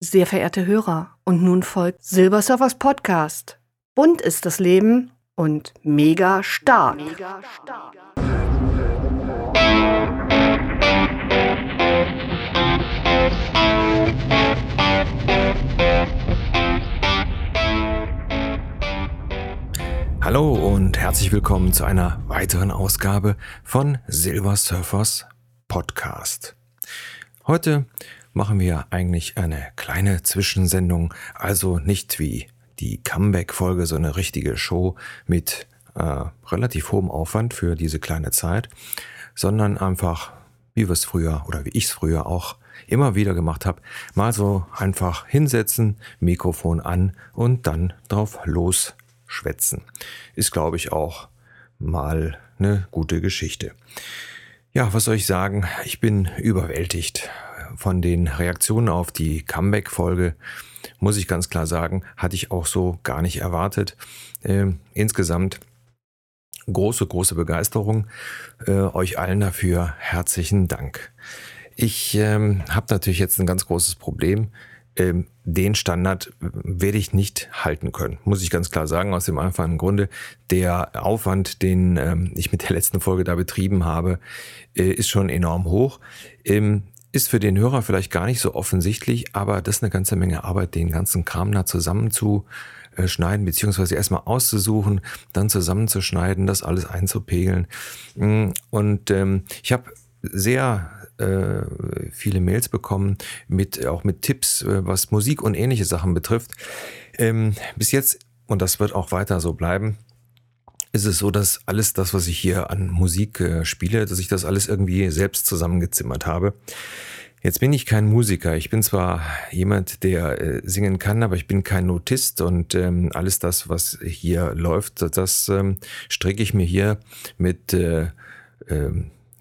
Sehr verehrte Hörer, und nun folgt Silbersurfers Podcast. Bunt ist das Leben und mega stark. Mega stark. Hallo und herzlich willkommen zu einer weiteren Ausgabe von Silver Surfers Podcast. Heute machen wir eigentlich eine kleine Zwischensendung, also nicht wie die Comeback-Folge, so eine richtige Show mit äh, relativ hohem Aufwand für diese kleine Zeit, sondern einfach, wie wir es früher oder wie ich es früher auch immer wieder gemacht habe, mal so einfach hinsetzen, Mikrofon an und dann drauf losschwätzen. Ist, glaube ich, auch mal eine gute Geschichte. Ja, was soll ich sagen? Ich bin überwältigt von den Reaktionen auf die Comeback-Folge. Muss ich ganz klar sagen, hatte ich auch so gar nicht erwartet. Äh, insgesamt große, große Begeisterung. Äh, euch allen dafür herzlichen Dank. Ich ähm, habe natürlich jetzt ein ganz großes Problem. Ähm, den Standard werde ich nicht halten können, muss ich ganz klar sagen, aus dem einfachen Grunde. Der Aufwand, den ähm, ich mit der letzten Folge da betrieben habe, äh, ist schon enorm hoch. Ähm, ist für den Hörer vielleicht gar nicht so offensichtlich, aber das ist eine ganze Menge Arbeit, den ganzen Kram da zusammenzuschneiden, beziehungsweise erstmal auszusuchen, dann zusammenzuschneiden, das alles einzupegeln. Mm, und ähm, ich habe sehr äh, viele Mails bekommen, mit, auch mit Tipps, äh, was Musik und ähnliche Sachen betrifft. Ähm, bis jetzt, und das wird auch weiter so bleiben, ist es so, dass alles das, was ich hier an Musik äh, spiele, dass ich das alles irgendwie selbst zusammengezimmert habe. Jetzt bin ich kein Musiker. Ich bin zwar jemand, der äh, singen kann, aber ich bin kein Notist und ähm, alles das, was hier läuft, das ähm, stricke ich mir hier mit äh, äh,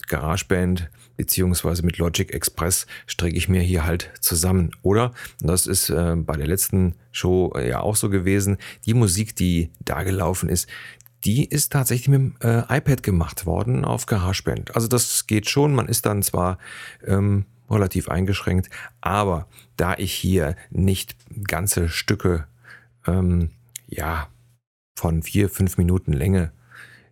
GarageBand beziehungsweise mit Logic Express stricke ich mir hier halt zusammen. Oder, und das ist äh, bei der letzten Show äh, ja auch so gewesen, die Musik, die da gelaufen ist, die ist tatsächlich mit dem äh, iPad gemacht worden auf GarageBand. Also das geht schon, man ist dann zwar ähm, relativ eingeschränkt, aber da ich hier nicht ganze Stücke ähm, ja von vier, fünf Minuten Länge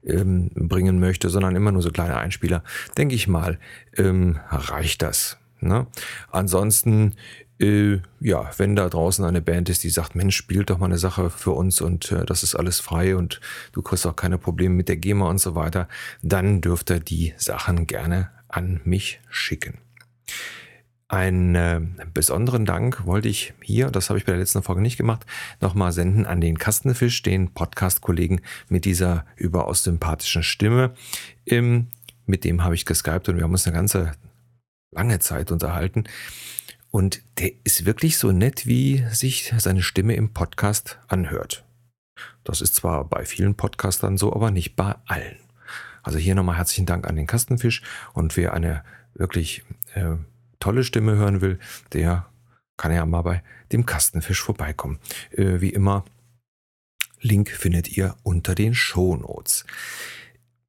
ähm, bringen möchte, sondern immer nur so kleine Einspieler, denke ich mal, ähm, reicht das. Ne? Ansonsten äh, ja, wenn da draußen eine Band ist, die sagt, Mensch, spielt doch mal eine Sache für uns und äh, das ist alles frei und du kriegst auch keine Probleme mit der GEMA und so weiter, dann dürft ihr die Sachen gerne an mich schicken. Einen äh, besonderen Dank wollte ich hier, das habe ich bei der letzten Folge nicht gemacht, nochmal senden an den Kastenfisch, den Podcast-Kollegen mit dieser überaus sympathischen Stimme. Ähm, mit dem habe ich geskypt und wir haben uns eine ganze lange Zeit unterhalten. Und der ist wirklich so nett, wie sich seine Stimme im Podcast anhört. Das ist zwar bei vielen Podcastern so, aber nicht bei allen. Also hier nochmal herzlichen Dank an den Kastenfisch. Und wer eine wirklich äh, tolle Stimme hören will, der kann ja mal bei dem Kastenfisch vorbeikommen. Äh, wie immer, Link findet ihr unter den Shownotes.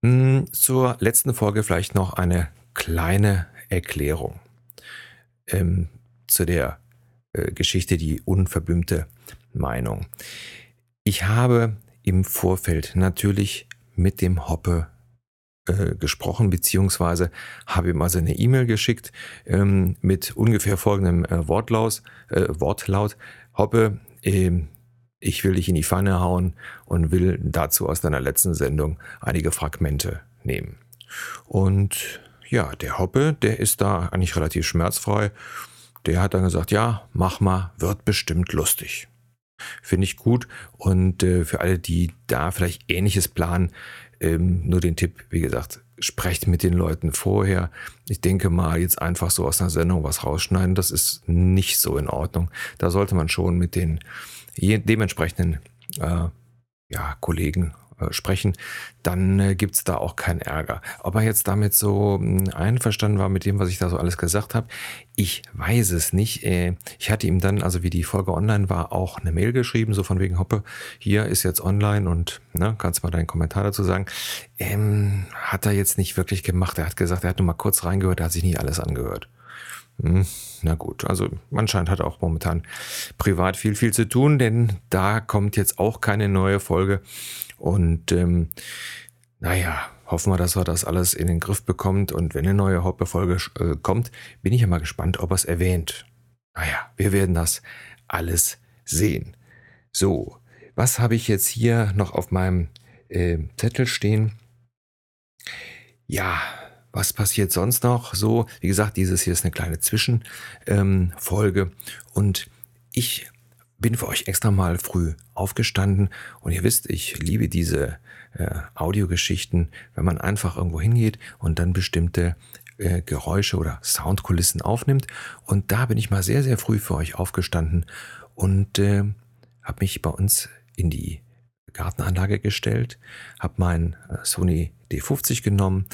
Hm, zur letzten Folge vielleicht noch eine kleine Erklärung. Ähm, zu der äh, Geschichte die unverbümmte Meinung. Ich habe im Vorfeld natürlich mit dem Hoppe äh, gesprochen, beziehungsweise habe ihm also eine E-Mail geschickt ähm, mit ungefähr folgendem äh, Wortlaut, äh, Wortlaut. Hoppe, ähm, ich will dich in die Pfanne hauen und will dazu aus deiner letzten Sendung einige Fragmente nehmen. Und ja, der Hoppe, der ist da eigentlich relativ schmerzfrei der hat dann gesagt, ja, mach mal, wird bestimmt lustig. Finde ich gut. Und äh, für alle, die da vielleicht ähnliches planen, ähm, nur den Tipp, wie gesagt, sprecht mit den Leuten vorher. Ich denke mal, jetzt einfach so aus einer Sendung was rausschneiden, das ist nicht so in Ordnung. Da sollte man schon mit den dementsprechenden äh, ja, Kollegen sprechen, dann äh, gibt's da auch keinen Ärger. Ob er jetzt damit so hm, einverstanden war mit dem, was ich da so alles gesagt habe, ich weiß es nicht. Äh, ich hatte ihm dann, also wie die Folge online war, auch eine Mail geschrieben, so von wegen Hoppe, hier ist jetzt online und ne, kannst mal deinen Kommentar dazu sagen. Ähm, hat er jetzt nicht wirklich gemacht. Er hat gesagt, er hat nur mal kurz reingehört, er hat sich nicht alles angehört. Hm, na gut, also anscheinend hat er auch momentan privat viel, viel zu tun, denn da kommt jetzt auch keine neue Folge. Und ähm, naja, hoffen wir, dass er das alles in den Griff bekommt. Und wenn eine neue Hauptfolge äh, kommt, bin ich ja mal gespannt, ob er es erwähnt. Naja, wir werden das alles sehen. So, was habe ich jetzt hier noch auf meinem äh, Zettel stehen? Ja, was passiert sonst noch? So, wie gesagt, dieses hier ist eine kleine Zwischenfolge ähm, und ich bin für euch extra mal früh aufgestanden und ihr wisst, ich liebe diese äh, Audiogeschichten, wenn man einfach irgendwo hingeht und dann bestimmte äh, Geräusche oder Soundkulissen aufnimmt. Und da bin ich mal sehr, sehr früh für euch aufgestanden und äh, habe mich bei uns in die Gartenanlage gestellt, habe mein äh, Sony D50 genommen,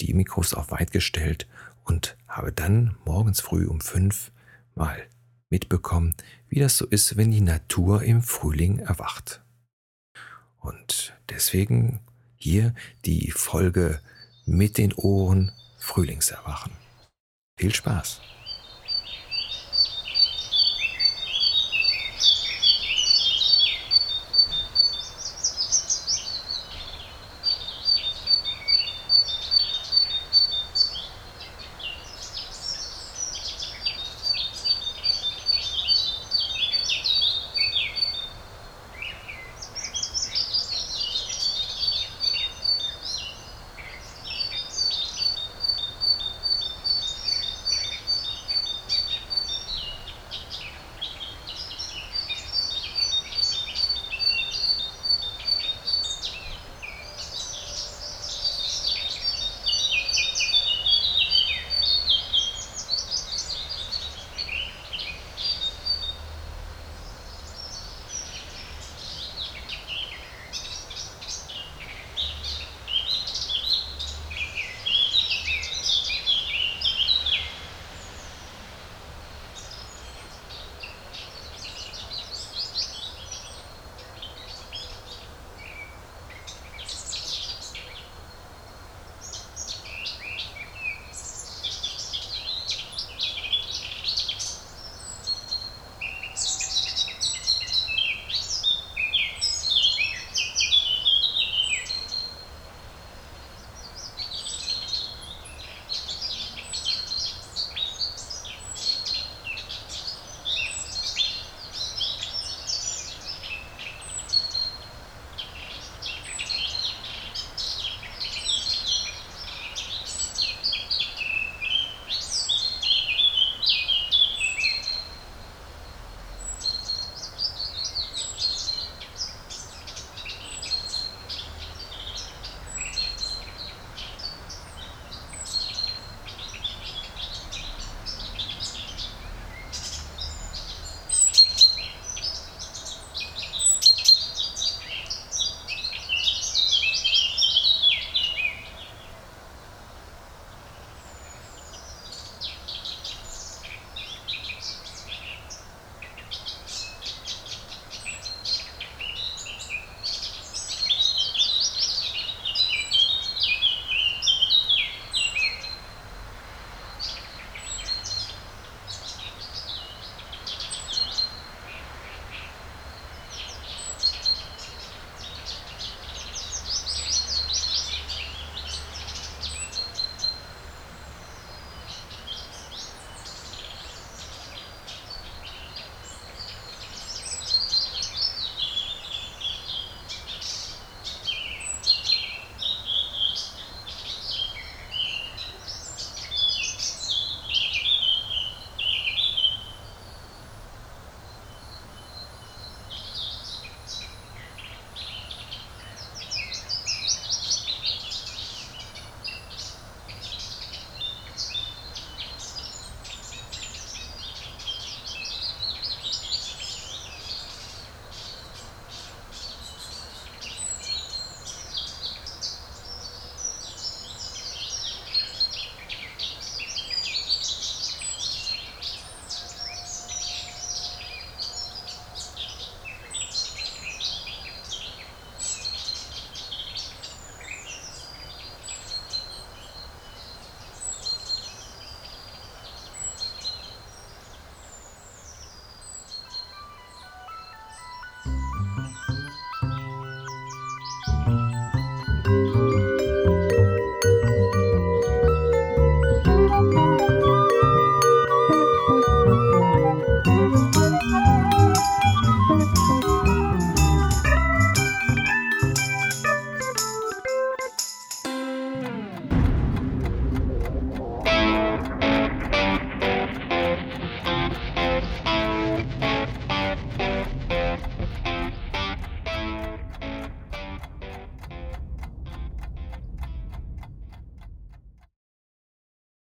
die Mikros auf weit gestellt und habe dann morgens früh um fünf mal mitbekommen, wie das so ist, wenn die Natur im Frühling erwacht. Und deswegen hier die Folge mit den Ohren Frühlingserwachen. Viel Spaß!